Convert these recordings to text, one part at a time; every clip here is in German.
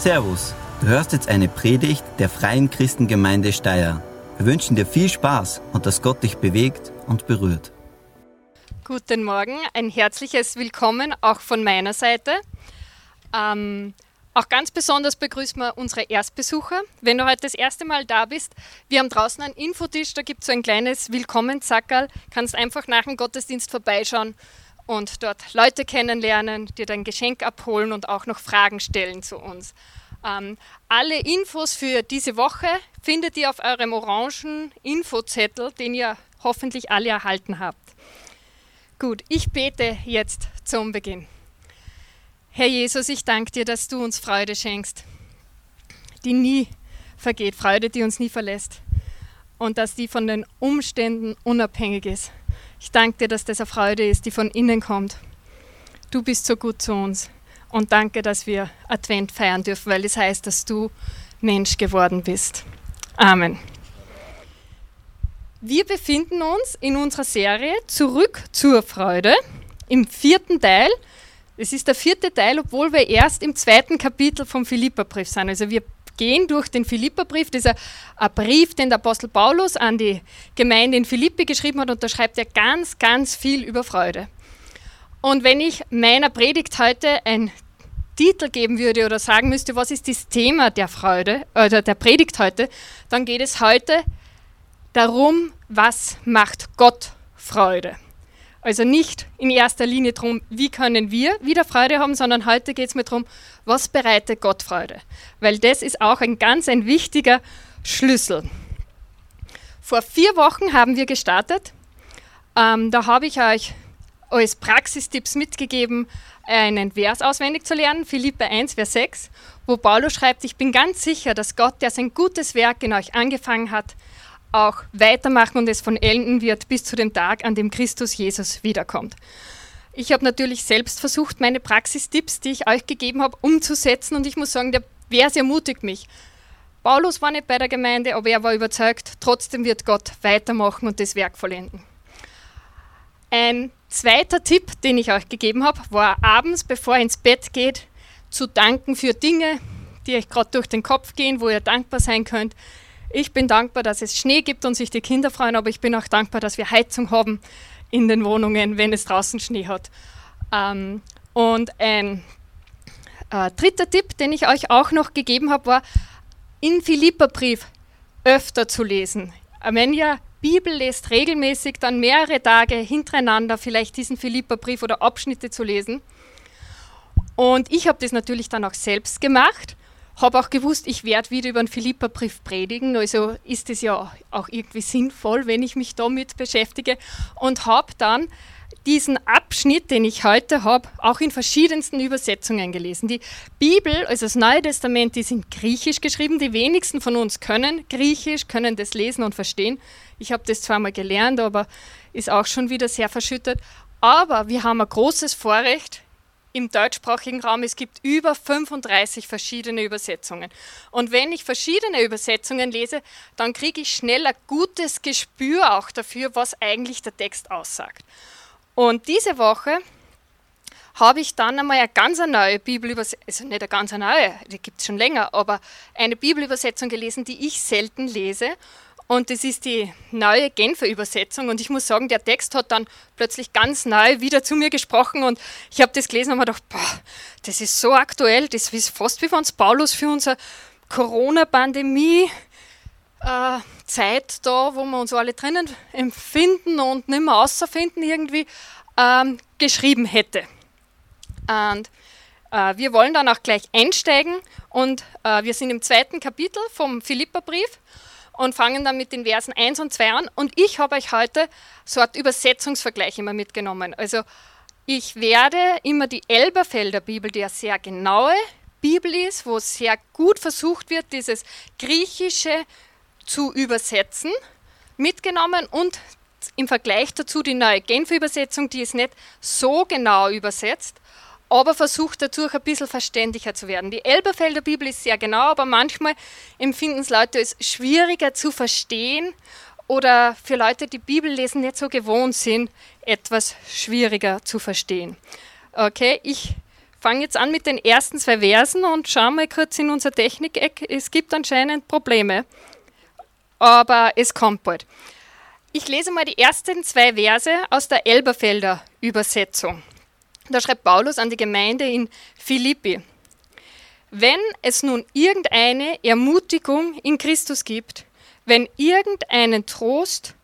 Servus, du hörst jetzt eine Predigt der Freien Christengemeinde Steyr. Wir wünschen dir viel Spaß und dass Gott dich bewegt und berührt. Guten Morgen, ein herzliches Willkommen auch von meiner Seite. Ähm, auch ganz besonders begrüßen wir unsere Erstbesucher. Wenn du heute das erste Mal da bist, wir haben draußen einen Infotisch, da gibt es so ein kleines Willkommensackerl. Kannst einfach nach dem Gottesdienst vorbeischauen und dort Leute kennenlernen, dir dein Geschenk abholen und auch noch Fragen stellen zu uns. Ähm, alle Infos für diese Woche findet ihr auf eurem orangen Infozettel, den ihr hoffentlich alle erhalten habt. Gut, ich bete jetzt zum Beginn. Herr Jesus, ich danke dir, dass du uns Freude schenkst, die nie vergeht, Freude, die uns nie verlässt und dass die von den Umständen unabhängig ist. Ich danke dir, dass das eine Freude ist, die von innen kommt. Du bist so gut zu uns und danke, dass wir Advent feiern dürfen, weil es das heißt, dass du Mensch geworden bist. Amen. Wir befinden uns in unserer Serie Zurück zur Freude im vierten Teil es ist der vierte Teil, obwohl wir erst im zweiten Kapitel vom Philipperbrief sind. Also wir gehen durch den Philipperbrief, das ist ein Brief, den der Apostel Paulus an die Gemeinde in Philippi geschrieben hat und da schreibt er ganz, ganz viel über Freude. Und wenn ich meiner Predigt heute einen Titel geben würde oder sagen müsste, was ist das Thema der Freude oder der Predigt heute, dann geht es heute darum, was macht Gott Freude. Also nicht in erster Linie darum, wie können wir wieder Freude haben, sondern heute geht es mir darum, was bereitet Gott Freude. Weil das ist auch ein ganz ein wichtiger Schlüssel. Vor vier Wochen haben wir gestartet. Ähm, da habe ich euch als Praxistipps mitgegeben, einen Vers auswendig zu lernen, Philippe 1, Vers 6, wo Paulus schreibt, ich bin ganz sicher, dass Gott, der sein gutes Werk in euch angefangen hat, auch weitermachen und es von enden wird bis zu dem Tag, an dem Christus Jesus wiederkommt. Ich habe natürlich selbst versucht, meine Praxistipps, die ich euch gegeben habe, umzusetzen und ich muss sagen, der Vers ermutigt mich. Paulus war nicht bei der Gemeinde, aber er war überzeugt, trotzdem wird Gott weitermachen und das Werk vollenden. Ein zweiter Tipp, den ich euch gegeben habe, war abends, bevor ihr ins Bett geht, zu danken für Dinge, die euch gerade durch den Kopf gehen, wo ihr dankbar sein könnt. Ich bin dankbar, dass es Schnee gibt und sich die Kinder freuen, aber ich bin auch dankbar, dass wir Heizung haben in den Wohnungen, wenn es draußen Schnee hat. Ähm, und ein äh, dritter Tipp, den ich euch auch noch gegeben habe, war, in Philipperbrief öfter zu lesen. Wenn ihr Bibel lest, regelmäßig dann mehrere Tage hintereinander vielleicht diesen Philipperbrief oder Abschnitte zu lesen. Und ich habe das natürlich dann auch selbst gemacht habe auch gewusst, ich werde wieder über den Philipperbrief predigen, also ist es ja auch irgendwie sinnvoll, wenn ich mich damit beschäftige und habe dann diesen Abschnitt, den ich heute habe, auch in verschiedensten Übersetzungen gelesen. Die Bibel, also das Neue Testament, ist in Griechisch geschrieben. Die wenigsten von uns können Griechisch, können das lesen und verstehen. Ich habe das zwar mal gelernt, aber ist auch schon wieder sehr verschüttet. Aber wir haben ein großes Vorrecht, im deutschsprachigen Raum, es gibt über 35 verschiedene Übersetzungen. Und wenn ich verschiedene Übersetzungen lese, dann kriege ich schnell ein gutes Gespür auch dafür, was eigentlich der Text aussagt. Und diese Woche habe ich dann einmal eine ganz neue Bibelübersetzung, also nicht eine ganz neue, die gibt es schon länger, aber eine Bibelübersetzung gelesen, die ich selten lese und das ist die neue Genfer Übersetzung. Und ich muss sagen, der Text hat dann plötzlich ganz neu wieder zu mir gesprochen. Und ich habe das gelesen und habe gedacht, boah, das ist so aktuell. Das ist fast wie wenn es Paulus für unsere Corona-Pandemie äh, Zeit da, wo wir uns alle drinnen empfinden und nicht mehr außerfinden irgendwie, ähm, geschrieben hätte. Und äh, wir wollen dann auch gleich einsteigen und äh, wir sind im zweiten Kapitel vom Philipperbrief und fangen dann mit den Versen 1 und 2 an. Und ich habe euch heute so eine Übersetzungsvergleich immer mitgenommen. Also ich werde immer die Elberfelder Bibel, die eine sehr genaue Bibel ist, wo sehr gut versucht wird, dieses Griechische zu übersetzen, mitgenommen und im Vergleich dazu die neue Genfer Übersetzung, die ist nicht so genau übersetzt, aber versucht dadurch ein bisschen verständlicher zu werden. Die Elberfelder Bibel ist sehr genau, aber manchmal empfinden es Leute als schwieriger zu verstehen oder für Leute, die Bibel lesen, nicht so gewohnt sind, etwas schwieriger zu verstehen. Okay, ich fange jetzt an mit den ersten zwei Versen und schauen mal kurz in unser Technik-Eck. Es gibt anscheinend Probleme, aber es kommt bald. Ich lese mal die ersten zwei Verse aus der Elberfelder Übersetzung. Da schreibt Paulus an die Gemeinde in Philippi. Wenn es nun irgendeine Ermutigung in Christus gibt, wenn irgendeinen Trost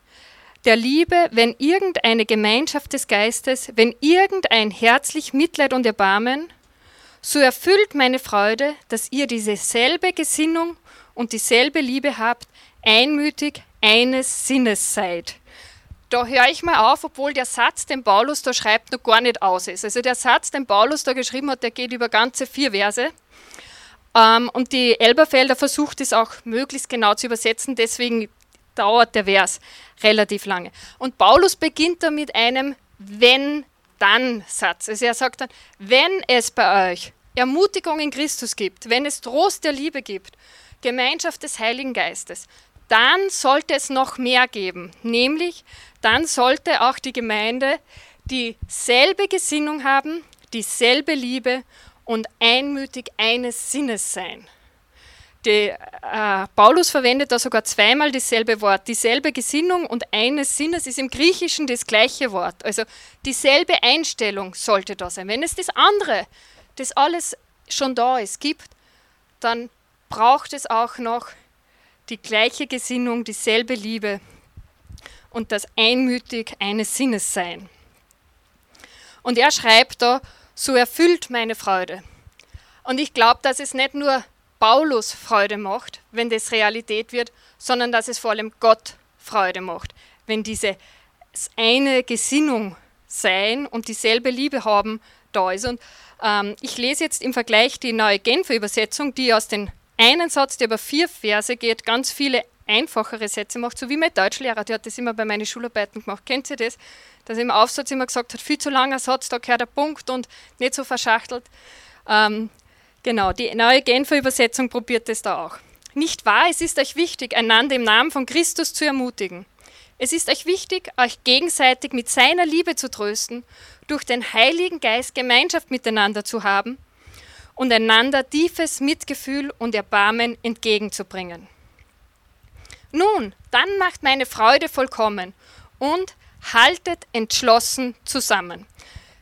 der Liebe, wenn irgendeine Gemeinschaft des Geistes, wenn irgendein herzlich Mitleid und Erbarmen, so erfüllt meine Freude, dass ihr dieselbe Gesinnung und dieselbe Liebe habt, einmütig eines Sinnes seid. Da höre ich mal auf, obwohl der Satz, den Paulus da schreibt, noch gar nicht aus ist. Also der Satz, den Paulus da geschrieben hat, der geht über ganze vier Verse. Ähm, und die Elberfelder versucht es auch möglichst genau zu übersetzen, deswegen dauert der Vers relativ lange. Und Paulus beginnt da mit einem Wenn-Dann-Satz. Also er sagt dann, wenn es bei euch Ermutigung in Christus gibt, wenn es Trost der Liebe gibt, Gemeinschaft des Heiligen Geistes, dann sollte es noch mehr geben, nämlich dann sollte auch die Gemeinde dieselbe Gesinnung haben, dieselbe Liebe und einmütig eines Sinnes sein. Die, äh, Paulus verwendet da sogar zweimal dasselbe Wort. Dieselbe Gesinnung und eines Sinnes ist im Griechischen das gleiche Wort. Also dieselbe Einstellung sollte da sein. Wenn es das andere, das alles schon da ist, gibt, dann braucht es auch noch die gleiche Gesinnung, dieselbe Liebe und das einmütig eines Sinnes sein. Und er schreibt da, so erfüllt meine Freude. Und ich glaube, dass es nicht nur Paulus Freude macht, wenn das Realität wird, sondern dass es vor allem Gott Freude macht, wenn diese eine Gesinnung sein und dieselbe Liebe haben da ist. Und ähm, ich lese jetzt im Vergleich die neue Genfer Übersetzung, die aus dem einen Satz, der über vier Verse geht, ganz viele einfachere Sätze macht, so wie mein Deutschlehrer, der hat das immer bei meinen Schularbeiten gemacht. Kennt ihr das? Dass er im Aufsatz immer gesagt hat, viel zu langer Satz, da gehört der Punkt und nicht so verschachtelt. Ähm, genau, die neue Genfer Übersetzung probiert das da auch. Nicht wahr, es ist euch wichtig, einander im Namen von Christus zu ermutigen. Es ist euch wichtig, euch gegenseitig mit seiner Liebe zu trösten, durch den Heiligen Geist Gemeinschaft miteinander zu haben und einander tiefes Mitgefühl und Erbarmen entgegenzubringen. Nun, dann macht meine Freude vollkommen und haltet entschlossen zusammen.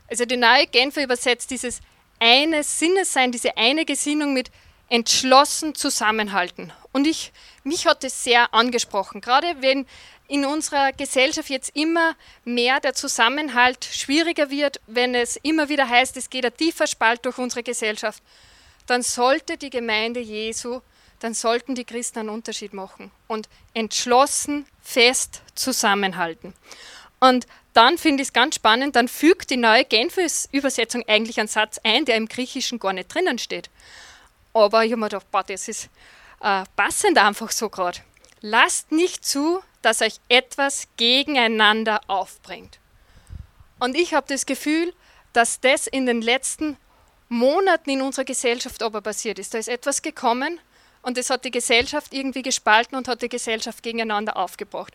Also die neue Genfer übersetzt dieses eine Sinnessein, diese eine Gesinnung mit entschlossen zusammenhalten. Und ich, mich hat es sehr angesprochen, gerade wenn in unserer Gesellschaft jetzt immer mehr der Zusammenhalt schwieriger wird, wenn es immer wieder heißt, es geht ein tiefer Spalt durch unsere Gesellschaft, dann sollte die Gemeinde Jesu dann sollten die Christen einen Unterschied machen und entschlossen, fest zusammenhalten. Und dann finde ich es ganz spannend, dann fügt die neue Genfis Übersetzung eigentlich einen Satz ein, der im Griechischen gar nicht drinnen steht. Aber ich habe mir gedacht, boah, das ist äh, passend einfach so gerade. Lasst nicht zu, dass euch etwas gegeneinander aufbringt. Und ich habe das Gefühl, dass das in den letzten Monaten in unserer Gesellschaft aber passiert ist. Da ist etwas gekommen, und das hat die Gesellschaft irgendwie gespalten und hat die Gesellschaft gegeneinander aufgebracht.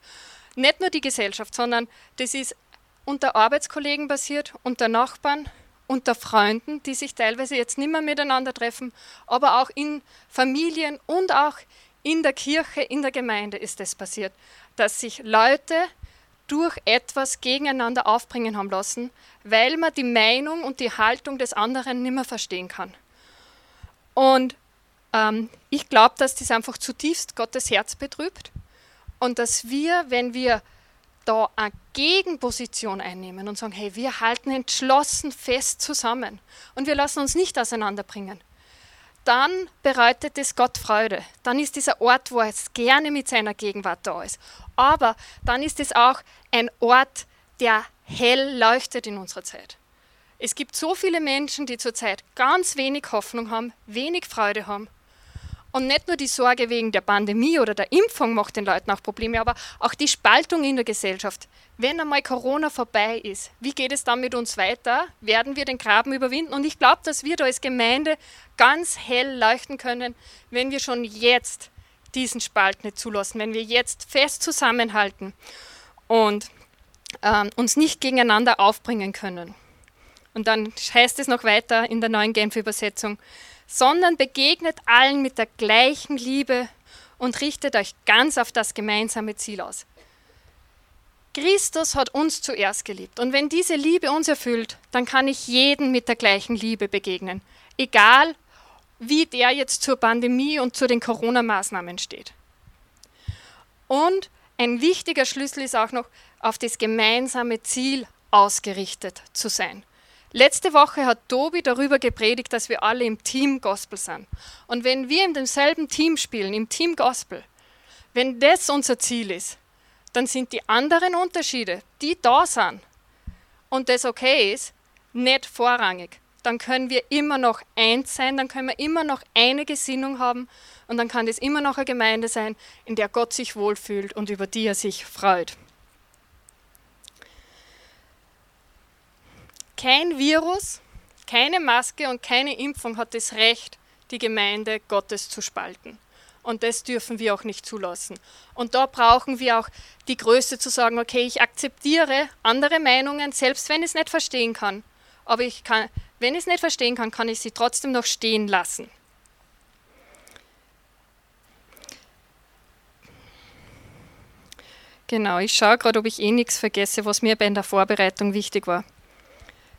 Nicht nur die Gesellschaft, sondern das ist unter Arbeitskollegen passiert, unter Nachbarn, unter Freunden, die sich teilweise jetzt nicht mehr miteinander treffen, aber auch in Familien und auch in der Kirche, in der Gemeinde ist das passiert, dass sich Leute durch etwas gegeneinander aufbringen haben lassen, weil man die Meinung und die Haltung des anderen nicht mehr verstehen kann. Und ähm, ich glaube, dass das einfach zutiefst Gottes Herz betrübt und dass wir, wenn wir da eine Gegenposition einnehmen und sagen, hey, wir halten entschlossen fest zusammen und wir lassen uns nicht auseinanderbringen, dann bereitet es Gott Freude. Dann ist dieser Ort, wo er gerne mit seiner Gegenwart da ist. Aber dann ist es auch ein Ort, der hell leuchtet in unserer Zeit. Es gibt so viele Menschen, die zurzeit ganz wenig Hoffnung haben, wenig Freude haben und nicht nur die Sorge wegen der Pandemie oder der Impfung macht den Leuten auch Probleme, aber auch die Spaltung in der Gesellschaft. Wenn einmal Corona vorbei ist, wie geht es dann mit uns weiter? Werden wir den Graben überwinden? Und ich glaube, dass wir da als Gemeinde ganz hell leuchten können, wenn wir schon jetzt diesen Spalt nicht zulassen, wenn wir jetzt fest zusammenhalten und ähm, uns nicht gegeneinander aufbringen können. Und dann heißt es noch weiter in der neuen Genfer Übersetzung, sondern begegnet allen mit der gleichen Liebe und richtet euch ganz auf das gemeinsame Ziel aus. Christus hat uns zuerst geliebt. Und wenn diese Liebe uns erfüllt, dann kann ich jeden mit der gleichen Liebe begegnen. Egal, wie der jetzt zur Pandemie und zu den Corona-Maßnahmen steht. Und ein wichtiger Schlüssel ist auch noch, auf das gemeinsame Ziel ausgerichtet zu sein. Letzte Woche hat Tobi darüber gepredigt, dass wir alle im Team Gospel sind. Und wenn wir in demselben Team spielen, im Team Gospel, wenn das unser Ziel ist, dann sind die anderen Unterschiede, die da sind und das okay ist, nicht vorrangig. Dann können wir immer noch eins sein, dann können wir immer noch eine Gesinnung haben und dann kann das immer noch eine Gemeinde sein, in der Gott sich wohlfühlt und über die er sich freut. Kein Virus, keine Maske und keine Impfung hat das Recht, die Gemeinde Gottes zu spalten. Und das dürfen wir auch nicht zulassen. Und da brauchen wir auch die Größe zu sagen, okay, ich akzeptiere andere Meinungen, selbst wenn ich es nicht verstehen kann. Aber ich kann, wenn ich es nicht verstehen kann, kann ich sie trotzdem noch stehen lassen. Genau, ich schaue gerade, ob ich eh nichts vergesse, was mir bei der Vorbereitung wichtig war.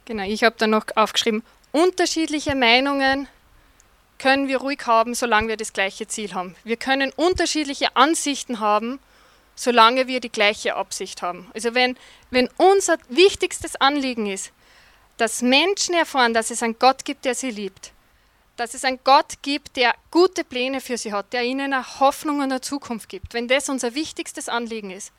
Genau, ich habe dann noch aufgeschrieben, unterschiedliche Meinungen können wir ruhig haben, solange wir das gleiche Ziel haben. Wir können unterschiedliche Ansichten haben, solange wir die gleiche Absicht haben. Also wenn, wenn unser wichtigstes Anliegen ist, dass Menschen erfahren, dass es einen Gott gibt, der sie liebt, dass es einen Gott gibt, der gute Pläne für sie hat, der ihnen eine Hoffnung und eine Zukunft gibt, wenn das unser wichtigstes Anliegen ist,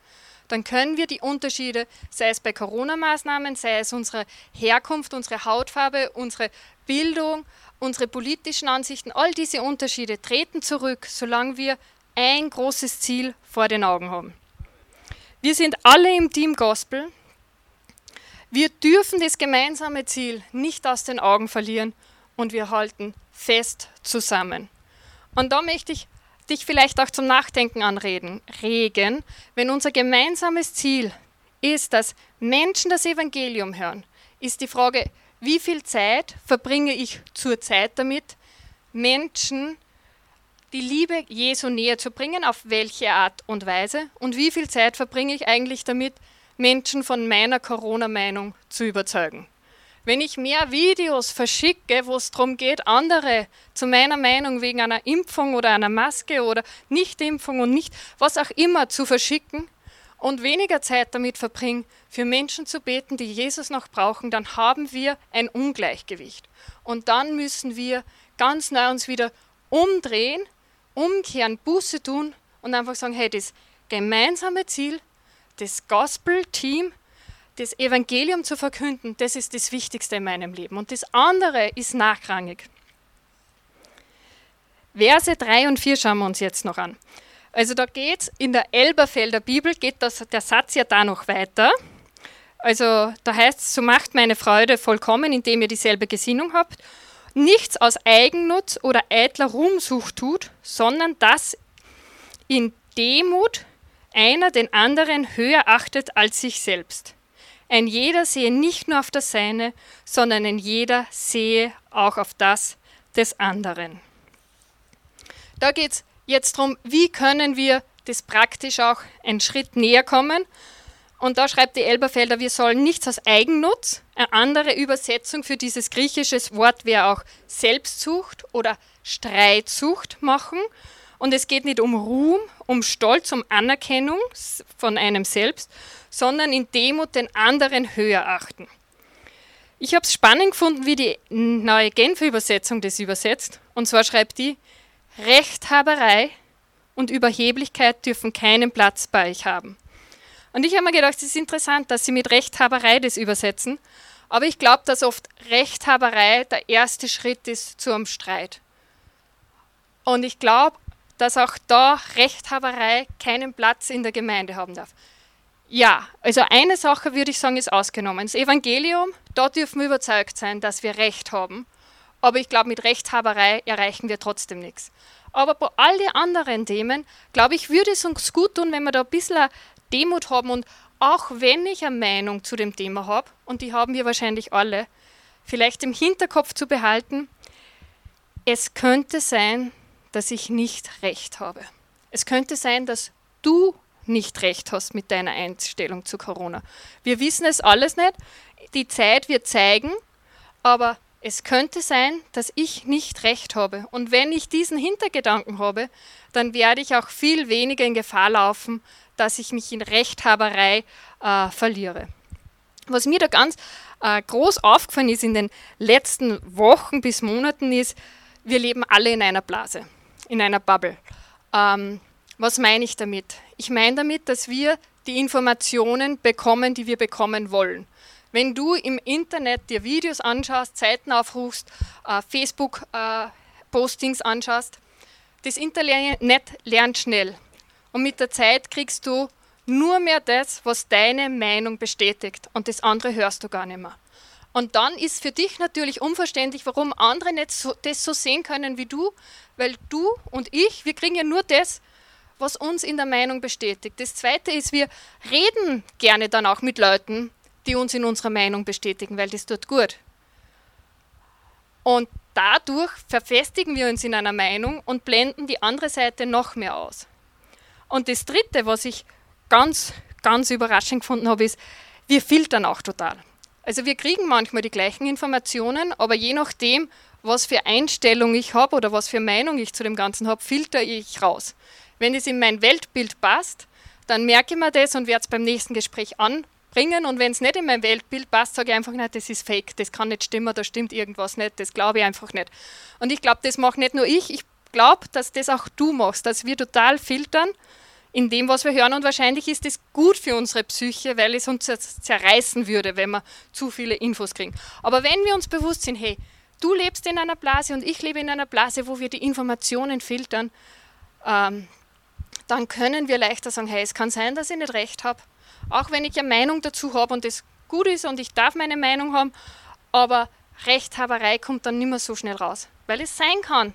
dann können wir die Unterschiede, sei es bei Corona-Maßnahmen, sei es unsere Herkunft, unsere Hautfarbe, unsere Bildung, unsere politischen Ansichten, all diese Unterschiede treten zurück, solange wir ein großes Ziel vor den Augen haben. Wir sind alle im Team Gospel. Wir dürfen das gemeinsame Ziel nicht aus den Augen verlieren und wir halten fest zusammen. Und da möchte ich dich vielleicht auch zum Nachdenken anreden, regen, wenn unser gemeinsames Ziel ist, dass Menschen das Evangelium hören, ist die Frage, wie viel Zeit verbringe ich zurzeit damit, Menschen die Liebe Jesu näher zu bringen, auf welche Art und Weise und wie viel Zeit verbringe ich eigentlich damit, Menschen von meiner Corona-Meinung zu überzeugen. Wenn ich mehr Videos verschicke, wo es darum geht, andere zu meiner Meinung wegen einer Impfung oder einer Maske oder Nichtimpfung und nicht was auch immer zu verschicken und weniger Zeit damit verbringe, für Menschen zu beten, die Jesus noch brauchen, dann haben wir ein Ungleichgewicht. Und dann müssen wir ganz neu uns wieder umdrehen, umkehren, Buße tun und einfach sagen, hey, das gemeinsame Ziel, das Gospel-Team, das Evangelium zu verkünden, das ist das Wichtigste in meinem Leben. Und das andere ist nachrangig. Verse 3 und 4 schauen wir uns jetzt noch an. Also da geht es in der Elberfelder Bibel, geht das, der Satz ja da noch weiter. Also da heißt es, so macht meine Freude vollkommen, indem ihr dieselbe Gesinnung habt, nichts aus Eigennutz oder eitler Ruhmsucht tut, sondern dass in Demut einer den anderen höher achtet als sich selbst. Ein jeder sehe nicht nur auf das Seine, sondern ein jeder sehe auch auf das des anderen. Da geht es jetzt darum, wie können wir das praktisch auch einen Schritt näher kommen. Und da schreibt die Elberfelder, wir sollen nichts aus Eigennutz. Eine andere Übersetzung für dieses griechische Wort wäre auch Selbstsucht oder Streitsucht machen. Und es geht nicht um Ruhm, um Stolz, um Anerkennung von einem selbst, sondern in Demut den anderen höher achten. Ich habe es spannend gefunden, wie die neue Genfer Übersetzung das übersetzt. Und zwar schreibt die, Rechthaberei und Überheblichkeit dürfen keinen Platz bei euch haben. Und ich habe mir gedacht, es ist interessant, dass sie mit Rechthaberei das übersetzen. Aber ich glaube, dass oft Rechthaberei der erste Schritt ist zu einem Streit. Und ich glaube, dass auch da Rechthaberei keinen Platz in der Gemeinde haben darf. Ja, also eine Sache würde ich sagen, ist ausgenommen. Das Evangelium, da dürfen wir überzeugt sein, dass wir Recht haben. Aber ich glaube, mit Rechthaberei erreichen wir trotzdem nichts. Aber bei all den anderen Themen, glaube ich, würde es uns gut tun, wenn wir da ein bisschen Demut haben und auch wenn ich eine Meinung zu dem Thema habe, und die haben wir wahrscheinlich alle, vielleicht im Hinterkopf zu behalten, es könnte sein, dass ich nicht recht habe. Es könnte sein, dass du nicht recht hast mit deiner Einstellung zu Corona. Wir wissen es alles nicht. Die Zeit wird zeigen, aber es könnte sein, dass ich nicht recht habe. Und wenn ich diesen Hintergedanken habe, dann werde ich auch viel weniger in Gefahr laufen, dass ich mich in Rechthaberei äh, verliere. Was mir da ganz äh, groß aufgefallen ist in den letzten Wochen bis Monaten ist, wir leben alle in einer Blase, in einer Bubble. Ähm, was meine ich damit? Ich meine damit, dass wir die Informationen bekommen, die wir bekommen wollen. Wenn du im Internet dir Videos anschaust, Seiten aufrufst, äh, Facebook-Postings äh, anschaust, das Internet lernt schnell. Und mit der Zeit kriegst du nur mehr das, was deine Meinung bestätigt. Und das andere hörst du gar nicht mehr. Und dann ist für dich natürlich unverständlich, warum andere nicht so, das so sehen können wie du, weil du und ich, wir kriegen ja nur das, was uns in der Meinung bestätigt. Das Zweite ist, wir reden gerne dann auch mit Leuten, die uns in unserer Meinung bestätigen, weil das tut gut. Und dadurch verfestigen wir uns in einer Meinung und blenden die andere Seite noch mehr aus. Und das Dritte, was ich ganz, ganz überraschend gefunden habe, ist, wir filtern auch total. Also wir kriegen manchmal die gleichen Informationen, aber je nachdem, was für Einstellung ich habe oder was für Meinung ich zu dem Ganzen habe, filter ich raus. Wenn es in mein Weltbild passt, dann merke ich mir das und werde es beim nächsten Gespräch anbringen. Und wenn es nicht in mein Weltbild passt, sage ich einfach nicht, das ist fake, das kann nicht stimmen, da stimmt irgendwas nicht, das glaube ich einfach nicht. Und ich glaube, das mache nicht nur ich, ich glaube, dass das auch du machst, dass wir total filtern in dem, was wir hören. Und wahrscheinlich ist das gut für unsere Psyche, weil es uns zerreißen würde, wenn wir zu viele Infos kriegen. Aber wenn wir uns bewusst sind, hey, du lebst in einer Blase und ich lebe in einer Blase, wo wir die Informationen filtern, ähm, dann können wir leichter sagen, hey, es kann sein, dass ich nicht recht habe, auch wenn ich eine Meinung dazu habe und das gut ist und ich darf meine Meinung haben, aber Rechthaberei kommt dann nicht mehr so schnell raus, weil es sein kann,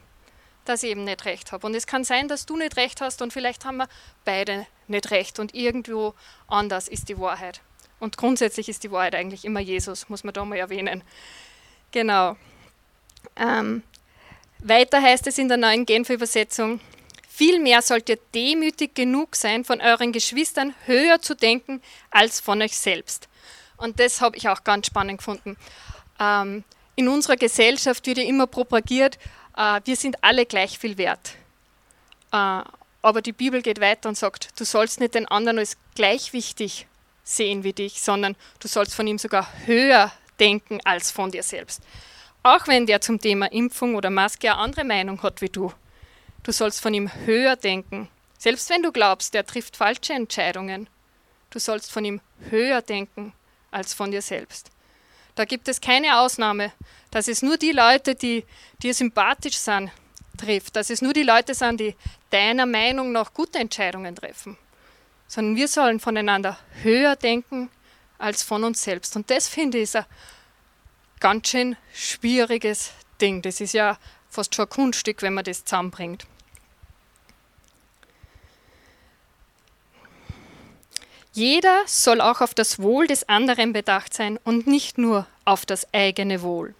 dass ich eben nicht recht habe. Und es kann sein, dass du nicht recht hast und vielleicht haben wir beide nicht recht und irgendwo anders ist die Wahrheit. Und grundsätzlich ist die Wahrheit eigentlich immer Jesus, muss man da mal erwähnen. Genau. Ähm, weiter heißt es in der neuen Genfer Übersetzung, Vielmehr sollt ihr demütig genug sein, von euren Geschwistern höher zu denken als von euch selbst. Und das habe ich auch ganz spannend gefunden. Ähm, in unserer Gesellschaft wird ja immer propagiert, wir sind alle gleich viel wert. Äh, aber die Bibel geht weiter und sagt, du sollst nicht den anderen als gleich wichtig sehen wie dich, sondern du sollst von ihm sogar höher denken als von dir selbst. Auch wenn der zum Thema Impfung oder Maske eine andere Meinung hat wie du. Du sollst von ihm höher denken. Selbst wenn du glaubst, der trifft falsche Entscheidungen. Du sollst von ihm höher denken als von dir selbst. Da gibt es keine Ausnahme, dass es nur die Leute, die dir sympathisch sind, trifft. Dass es nur die Leute sind, die deiner Meinung nach gute Entscheidungen treffen. Sondern wir sollen voneinander höher denken als von uns selbst. Und das finde ich ist ein ganz schön schwieriges Ding. Das ist ja fast schon ein Kunststück, wenn man das zusammenbringt. Jeder soll auch auf das Wohl des anderen bedacht sein und nicht nur auf das eigene Wohl.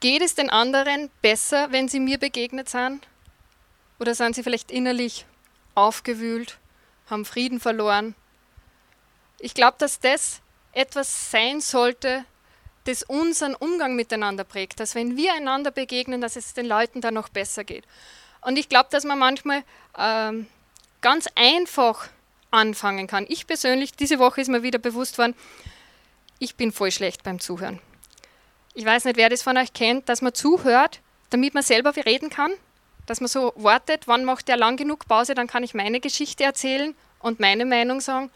Geht es den anderen besser, wenn sie mir begegnet sind? Oder sind sie vielleicht innerlich aufgewühlt, haben Frieden verloren? Ich glaube, dass das etwas sein sollte, das unseren Umgang miteinander prägt, dass wenn wir einander begegnen, dass es den Leuten dann noch besser geht. Und ich glaube, dass man manchmal ähm, ganz einfach anfangen kann. Ich persönlich, diese Woche ist mir wieder bewusst worden, ich bin voll schlecht beim Zuhören. Ich weiß nicht, wer das von euch kennt, dass man zuhört, damit man selber reden kann, dass man so wartet, wann macht der lang genug Pause, dann kann ich meine Geschichte erzählen und meine Meinung sagen.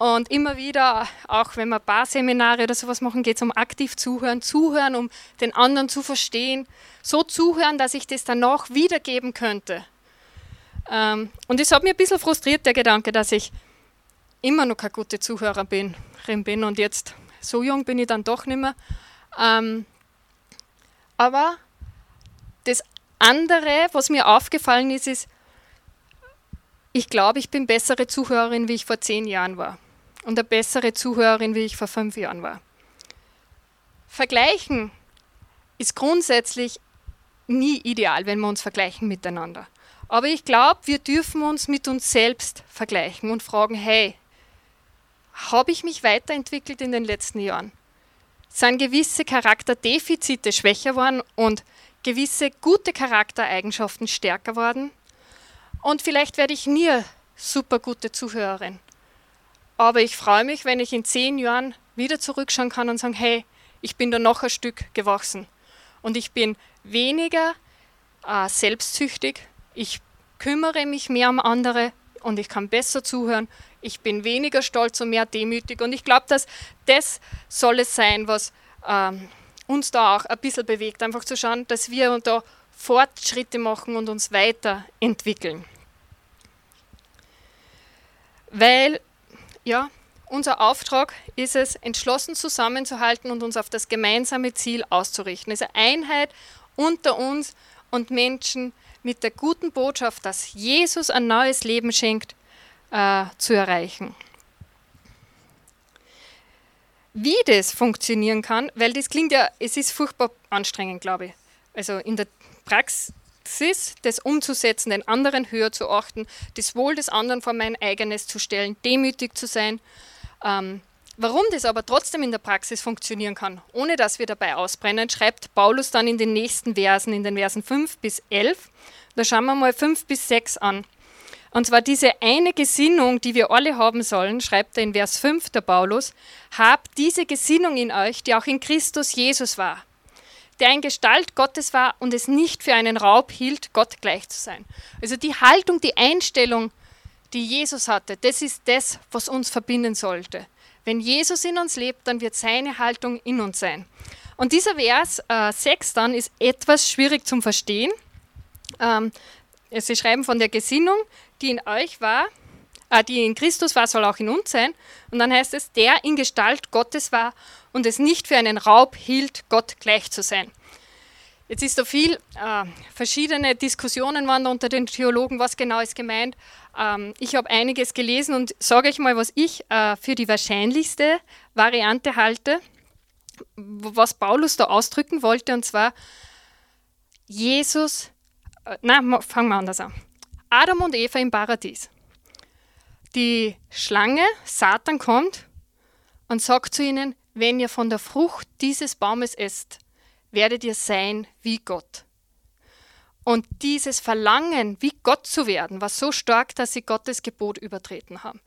Und immer wieder, auch wenn wir Barseminare oder sowas machen, geht es um aktiv zuhören, zuhören, um den anderen zu verstehen, so zuhören, dass ich das danach wiedergeben könnte. Ähm, und es hat mich ein bisschen frustriert, der Gedanke, dass ich immer noch keine gute Zuhörerin bin und jetzt so jung bin ich dann doch nicht mehr. Ähm, aber das andere, was mir aufgefallen ist, ist, ich glaube, ich bin bessere Zuhörerin, wie ich vor zehn Jahren war. Und eine bessere Zuhörerin, wie ich vor fünf Jahren war. Vergleichen ist grundsätzlich nie ideal, wenn wir uns vergleichen miteinander. Aber ich glaube, wir dürfen uns mit uns selbst vergleichen und fragen, hey, habe ich mich weiterentwickelt in den letzten Jahren? Sind gewisse Charakterdefizite schwächer worden und gewisse gute Charaktereigenschaften stärker worden? Und vielleicht werde ich nie super gute Zuhörerin. Aber ich freue mich, wenn ich in zehn Jahren wieder zurückschauen kann und sagen, hey, ich bin da noch ein Stück gewachsen. Und ich bin weniger äh, selbstsüchtig, ich kümmere mich mehr um andere und ich kann besser zuhören. Ich bin weniger stolz und mehr demütig. Und ich glaube, dass das soll es sein, was ähm, uns da auch ein bisschen bewegt. Einfach zu schauen, dass wir da Fortschritte machen und uns weiterentwickeln. Weil, ja, unser Auftrag ist es, entschlossen zusammenzuhalten und uns auf das gemeinsame Ziel auszurichten. Also Einheit unter uns und Menschen mit der guten Botschaft, dass Jesus ein neues Leben schenkt, äh, zu erreichen. Wie das funktionieren kann, weil das klingt ja, es ist furchtbar anstrengend, glaube ich. Also in der Praxis das umzusetzen, den anderen höher zu achten, das Wohl des anderen vor mein eigenes zu stellen, demütig zu sein. Ähm, warum das aber trotzdem in der Praxis funktionieren kann, ohne dass wir dabei ausbrennen, schreibt Paulus dann in den nächsten Versen, in den Versen 5 bis 11. Da schauen wir mal 5 bis 6 an. Und zwar diese eine Gesinnung, die wir alle haben sollen, schreibt er in Vers 5 der Paulus, habt diese Gesinnung in euch, die auch in Christus Jesus war, der in Gestalt Gottes war und es nicht für einen Raub hielt, Gott gleich zu sein. Also die Haltung, die Einstellung, die Jesus hatte, das ist das, was uns verbinden sollte. Wenn Jesus in uns lebt, dann wird seine Haltung in uns sein. Und dieser Vers äh, 6 dann ist etwas schwierig zum Verstehen. Ähm, Sie schreiben von der Gesinnung, die in euch war, äh, die in Christus war, soll auch in uns sein. Und dann heißt es, der in Gestalt Gottes war und es nicht für einen Raub hielt, Gott gleich zu sein. Jetzt ist da viel, äh, verschiedene Diskussionen waren da unter den Theologen, was genau ist gemeint. Ähm, ich habe einiges gelesen und sage euch mal, was ich äh, für die wahrscheinlichste Variante halte, was Paulus da ausdrücken wollte, und zwar Jesus, äh, na, fangen wir anders an. Adam und Eva im Paradies. Die Schlange, Satan, kommt und sagt zu ihnen, wenn ihr von der Frucht dieses Baumes esst, werdet ihr sein wie Gott. Und dieses Verlangen, wie Gott zu werden, war so stark, dass sie Gottes Gebot übertreten haben.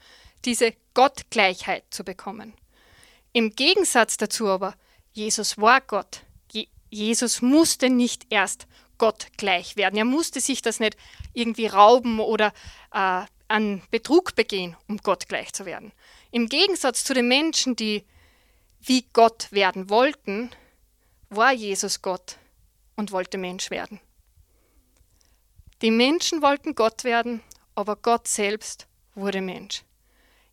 Diese Gottgleichheit zu bekommen. Im Gegensatz dazu aber, Jesus war Gott. Je Jesus musste nicht erst Gott gleich werden. Er musste sich das nicht irgendwie rauben oder äh, an Betrug begehen, um Gott gleich zu werden. Im Gegensatz zu den Menschen, die wie Gott werden wollten, war Jesus Gott und wollte Mensch werden. Die Menschen wollten Gott werden, aber Gott selbst wurde Mensch.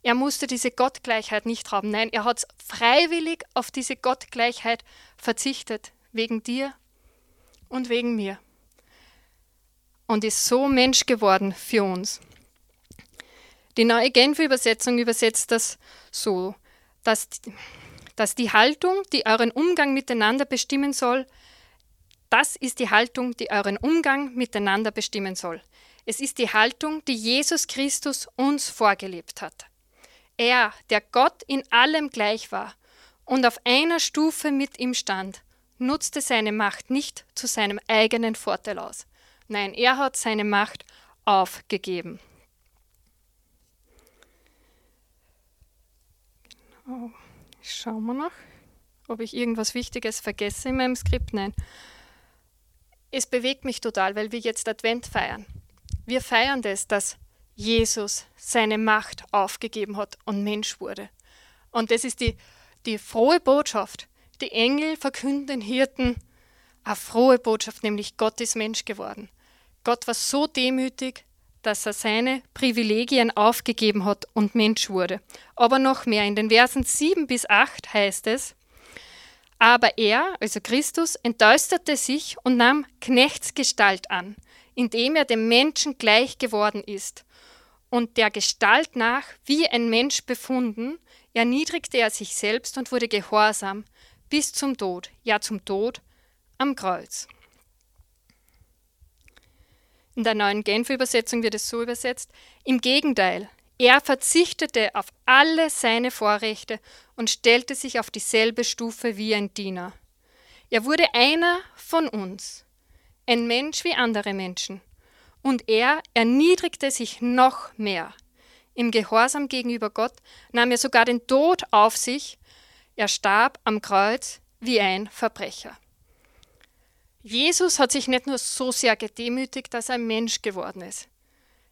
Er musste diese Gottgleichheit nicht haben. Nein, er hat freiwillig auf diese Gottgleichheit verzichtet, wegen dir und wegen mir. Und ist so Mensch geworden für uns. Die neue Genfer Übersetzung übersetzt das so, dass, dass die Haltung, die euren Umgang miteinander bestimmen soll, das ist die Haltung, die euren Umgang miteinander bestimmen soll. Es ist die Haltung, die Jesus Christus uns vorgelebt hat. Er, der Gott in allem gleich war und auf einer Stufe mit ihm stand, nutzte seine Macht nicht zu seinem eigenen Vorteil aus. Nein, er hat seine Macht aufgegeben. Genau. Schauen wir noch, ob ich irgendwas Wichtiges vergesse in meinem Skript. Nein. Es bewegt mich total, weil wir jetzt Advent feiern. Wir feiern das, dass Jesus seine Macht aufgegeben hat und Mensch wurde. Und das ist die, die frohe Botschaft. Die Engel verkünden den Hirten eine frohe Botschaft, nämlich Gott ist Mensch geworden. Gott war so demütig, dass er seine Privilegien aufgegeben hat und Mensch wurde. Aber noch mehr, in den Versen 7 bis 8 heißt es, aber er, also Christus, entäusterte sich und nahm Knechtsgestalt an, indem er dem Menschen gleich geworden ist und der Gestalt nach wie ein Mensch befunden, erniedrigte er sich selbst und wurde gehorsam bis zum Tod, ja zum Tod am Kreuz. In der neuen Genfer Übersetzung wird es so übersetzt: Im Gegenteil, er verzichtete auf alle seine Vorrechte und stellte sich auf dieselbe Stufe wie ein Diener. Er wurde einer von uns, ein Mensch wie andere Menschen, und er erniedrigte sich noch mehr. Im Gehorsam gegenüber Gott nahm er sogar den Tod auf sich, er starb am Kreuz wie ein Verbrecher. Jesus hat sich nicht nur so sehr gedemütigt, dass er ein Mensch geworden ist.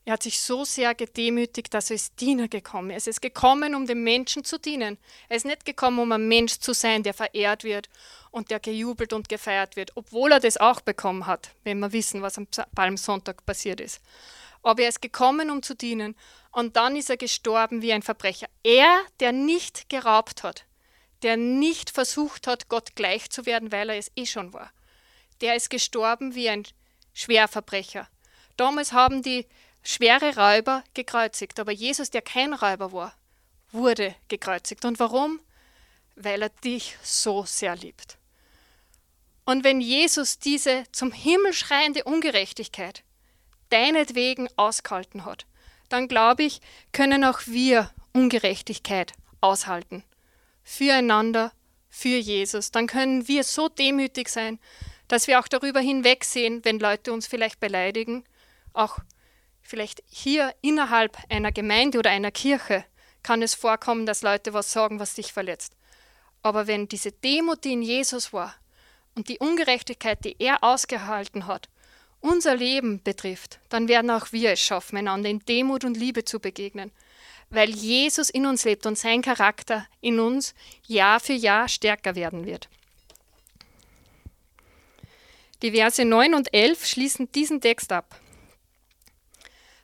Er hat sich so sehr gedemütigt, dass er als Diener gekommen ist. Er ist gekommen, um den Menschen zu dienen. Er ist nicht gekommen, um ein Mensch zu sein, der verehrt wird und der gejubelt und gefeiert wird, obwohl er das auch bekommen hat, wenn wir wissen, was am Palmsonntag passiert ist. Aber er ist gekommen, um zu dienen. Und dann ist er gestorben wie ein Verbrecher. Er, der nicht geraubt hat, der nicht versucht hat, Gott gleich zu werden, weil er es eh schon war der ist gestorben wie ein Schwerverbrecher. Damals haben die schwere Räuber gekreuzigt, aber Jesus, der kein Räuber war, wurde gekreuzigt. Und warum? Weil er dich so sehr liebt. Und wenn Jesus diese zum Himmel schreiende Ungerechtigkeit deinetwegen ausgehalten hat, dann glaube ich, können auch wir Ungerechtigkeit aushalten. Füreinander, für Jesus. Dann können wir so demütig sein, dass wir auch darüber hinwegsehen, wenn Leute uns vielleicht beleidigen, auch vielleicht hier innerhalb einer Gemeinde oder einer Kirche kann es vorkommen, dass Leute was sagen, was dich verletzt. Aber wenn diese Demut, die in Jesus war und die Ungerechtigkeit, die er ausgehalten hat, unser Leben betrifft, dann werden auch wir es schaffen, einander in Demut und Liebe zu begegnen, weil Jesus in uns lebt und sein Charakter in uns Jahr für Jahr stärker werden wird. Die Verse 9 und 11 schließen diesen Text ab.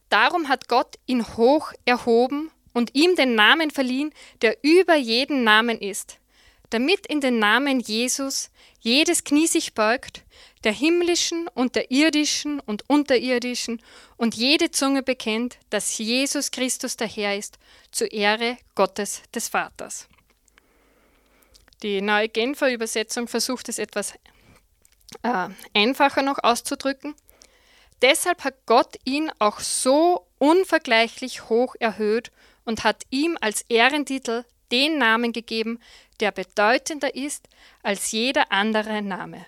Darum hat Gott ihn hoch erhoben und ihm den Namen verliehen, der über jeden Namen ist, damit in den Namen Jesus jedes Knie sich beugt, der himmlischen und der irdischen und unterirdischen, und jede Zunge bekennt, dass Jesus Christus der Herr ist, zur Ehre Gottes des Vaters. Die neue Genfer Übersetzung versucht es etwas äh, einfacher noch auszudrücken. Deshalb hat Gott ihn auch so unvergleichlich hoch erhöht und hat ihm als Ehrentitel den Namen gegeben, der bedeutender ist als jeder andere Name.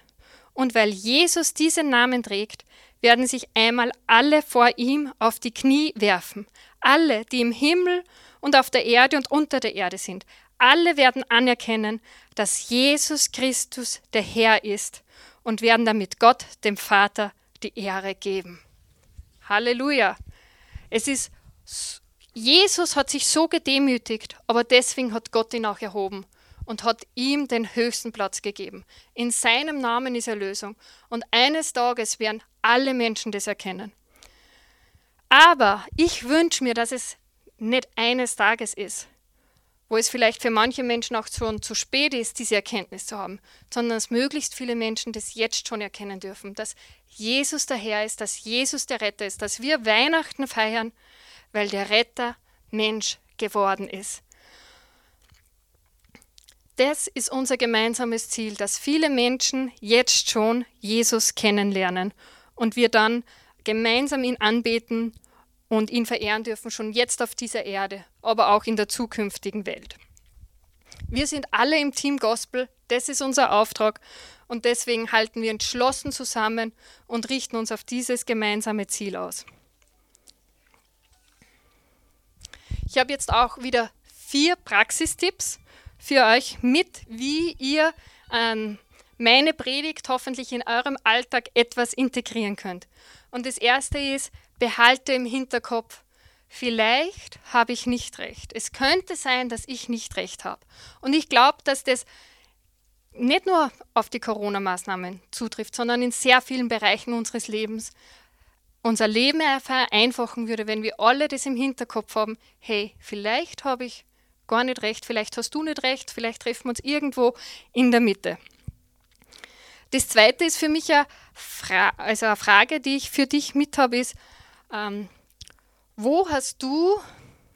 Und weil Jesus diesen Namen trägt, werden sich einmal alle vor ihm auf die Knie werfen, alle, die im Himmel und auf der Erde und unter der Erde sind. Alle werden anerkennen, dass Jesus Christus der Herr ist und werden damit Gott, dem Vater, die Ehre geben. Halleluja. Es ist, Jesus hat sich so gedemütigt, aber deswegen hat Gott ihn auch erhoben und hat ihm den höchsten Platz gegeben. In seinem Namen ist Erlösung und eines Tages werden alle Menschen das erkennen. Aber ich wünsche mir, dass es nicht eines Tages ist, wo es vielleicht für manche Menschen auch schon zu spät ist, diese Erkenntnis zu haben, sondern dass möglichst viele Menschen das jetzt schon erkennen dürfen, dass Jesus der Herr ist, dass Jesus der Retter ist, dass wir Weihnachten feiern, weil der Retter Mensch geworden ist. Das ist unser gemeinsames Ziel, dass viele Menschen jetzt schon Jesus kennenlernen und wir dann gemeinsam ihn anbeten und ihn verehren dürfen, schon jetzt auf dieser Erde, aber auch in der zukünftigen Welt. Wir sind alle im Team Gospel, das ist unser Auftrag und deswegen halten wir entschlossen zusammen und richten uns auf dieses gemeinsame Ziel aus. Ich habe jetzt auch wieder vier Praxistipps für euch mit, wie ihr ähm, meine Predigt hoffentlich in eurem Alltag etwas integrieren könnt. Und das erste ist, behalte im Hinterkopf, vielleicht habe ich nicht recht. Es könnte sein, dass ich nicht recht habe. Und ich glaube, dass das nicht nur auf die Corona-Maßnahmen zutrifft, sondern in sehr vielen Bereichen unseres Lebens unser Leben vereinfachen würde, wenn wir alle das im Hinterkopf haben, hey, vielleicht habe ich gar nicht recht, vielleicht hast du nicht recht, vielleicht treffen wir uns irgendwo in der Mitte. Das zweite ist für mich eine, Fra also eine Frage, die ich für dich mit habe, ist, ähm, wo hast du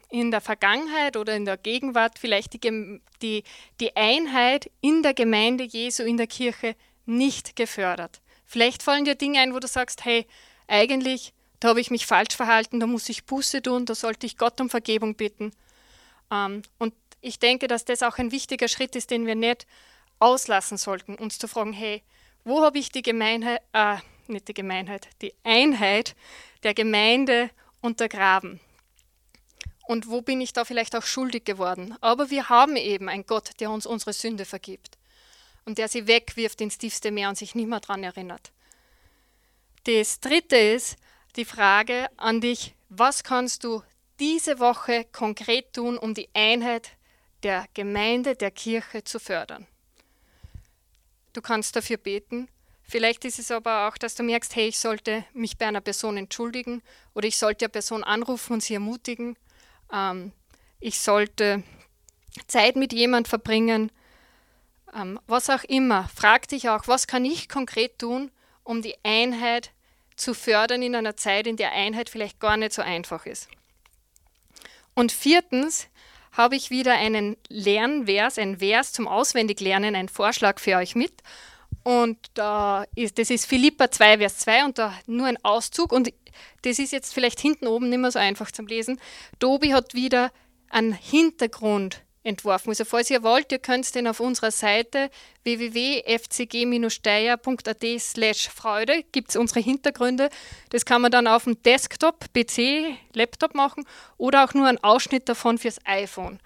in der Vergangenheit oder in der Gegenwart vielleicht die, die, die Einheit in der Gemeinde Jesu, in der Kirche nicht gefördert. Vielleicht fallen dir Dinge ein, wo du sagst, hey, eigentlich, da habe ich mich falsch verhalten, da muss ich Buße tun, da sollte ich Gott um Vergebung bitten. Ähm, und ich denke, dass das auch ein wichtiger Schritt ist, den wir nicht auslassen sollten, uns zu fragen, hey, wo habe ich die Gemeinheit, äh, nicht die Gemeinheit, die Einheit der Gemeinde untergraben? Und wo bin ich da vielleicht auch schuldig geworden? Aber wir haben eben einen Gott, der uns unsere Sünde vergibt und der sie wegwirft ins tiefste Meer und sich nicht mehr daran erinnert. Das dritte ist die Frage an dich, was kannst du diese Woche konkret tun, um die Einheit der Gemeinde, der Kirche zu fördern? Du kannst dafür beten. Vielleicht ist es aber auch, dass du merkst, hey, ich sollte mich bei einer Person entschuldigen oder ich sollte eine Person anrufen und sie ermutigen. Ähm, ich sollte Zeit mit jemand verbringen. Ähm, was auch immer. Frag dich auch, was kann ich konkret tun, um die Einheit zu fördern in einer Zeit, in der Einheit vielleicht gar nicht so einfach ist. Und viertens, habe ich wieder einen Lernvers, ein Vers zum Auswendiglernen, einen Vorschlag für euch mit. Und da ist, das ist Philippa 2, Vers 2 und da nur ein Auszug. Und das ist jetzt vielleicht hinten oben nicht mehr so einfach zum Lesen. Dobi hat wieder einen Hintergrund entworfen. Also falls ihr wollt, ihr könnt den auf unserer Seite www.fcg-steier.at slash Freude, gibt es unsere Hintergründe. Das kann man dann auf dem Desktop, PC, Laptop machen oder auch nur einen Ausschnitt davon fürs iPhone.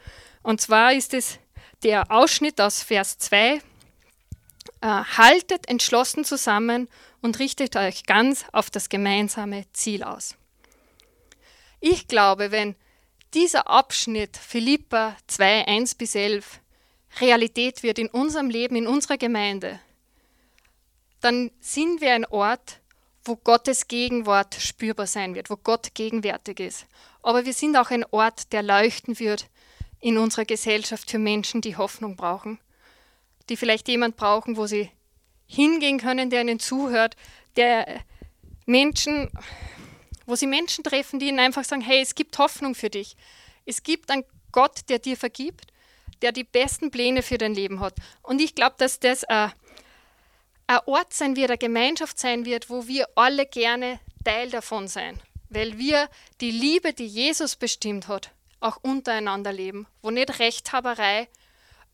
Und zwar ist es der Ausschnitt aus Vers 2. Äh, haltet entschlossen zusammen und richtet euch ganz auf das gemeinsame Ziel aus. Ich glaube, wenn dieser Abschnitt Philippa 2, 1 bis 11 Realität wird in unserem Leben, in unserer Gemeinde, dann sind wir ein Ort, wo Gottes Gegenwart spürbar sein wird, wo Gott gegenwärtig ist. Aber wir sind auch ein Ort, der leuchten wird in unserer Gesellschaft für Menschen, die Hoffnung brauchen, die vielleicht jemand brauchen, wo sie hingehen können, der ihnen zuhört, der Menschen, wo sie Menschen treffen, die ihnen einfach sagen, hey, es gibt Hoffnung für dich. Es gibt einen Gott, der dir vergibt, der die besten Pläne für dein Leben hat. Und ich glaube, dass das äh, ein Ort sein wird, eine Gemeinschaft sein wird, wo wir alle gerne Teil davon sein, weil wir die Liebe, die Jesus bestimmt hat, auch untereinander leben, wo nicht Rechthaberei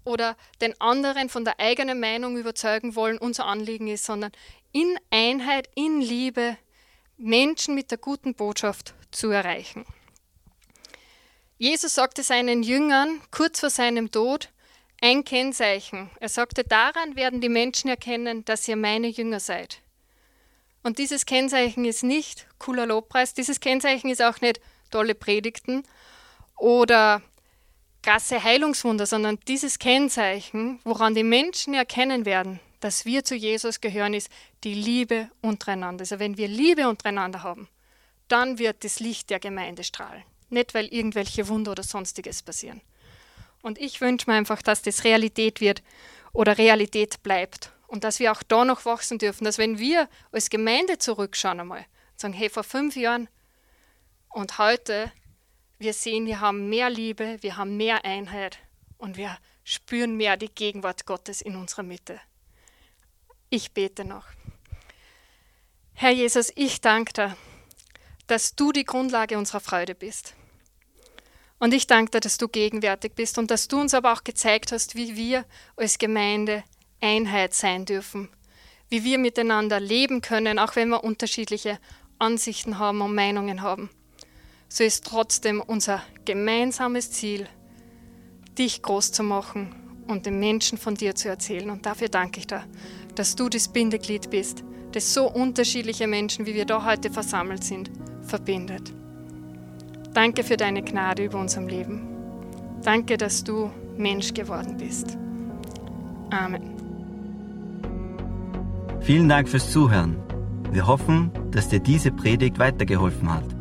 oder den anderen von der eigenen Meinung überzeugen wollen unser Anliegen ist, sondern in Einheit, in Liebe Menschen mit der guten Botschaft zu erreichen. Jesus sagte seinen Jüngern kurz vor seinem Tod ein Kennzeichen. Er sagte, daran werden die Menschen erkennen, dass ihr meine Jünger seid. Und dieses Kennzeichen ist nicht cooler Lobpreis, dieses Kennzeichen ist auch nicht tolle Predigten oder krasse Heilungswunder, sondern dieses Kennzeichen, woran die Menschen erkennen werden, dass wir zu Jesus gehören, ist die Liebe untereinander. Also wenn wir Liebe untereinander haben, dann wird das Licht der Gemeinde strahlen. Nicht, weil irgendwelche Wunder oder sonstiges passieren. Und ich wünsche mir einfach, dass das Realität wird oder Realität bleibt. Und dass wir auch da noch wachsen dürfen. Dass wenn wir als Gemeinde zurückschauen einmal sagen, hey, vor fünf Jahren und heute, wir sehen, wir haben mehr Liebe, wir haben mehr Einheit und wir spüren mehr die Gegenwart Gottes in unserer Mitte. Ich bete noch. Herr Jesus, ich danke dir, dass du die Grundlage unserer Freude bist. Und ich danke dir, dass du gegenwärtig bist und dass du uns aber auch gezeigt hast, wie wir als Gemeinde Einheit sein dürfen, wie wir miteinander leben können, auch wenn wir unterschiedliche Ansichten haben und Meinungen haben. So ist trotzdem unser gemeinsames Ziel, dich groß zu machen und den Menschen von dir zu erzählen. Und dafür danke ich dir dass du das Bindeglied bist, das so unterschiedliche Menschen, wie wir da heute versammelt sind, verbindet. Danke für deine Gnade über unserem Leben. Danke, dass du Mensch geworden bist. Amen. Vielen Dank fürs Zuhören. Wir hoffen, dass dir diese Predigt weitergeholfen hat.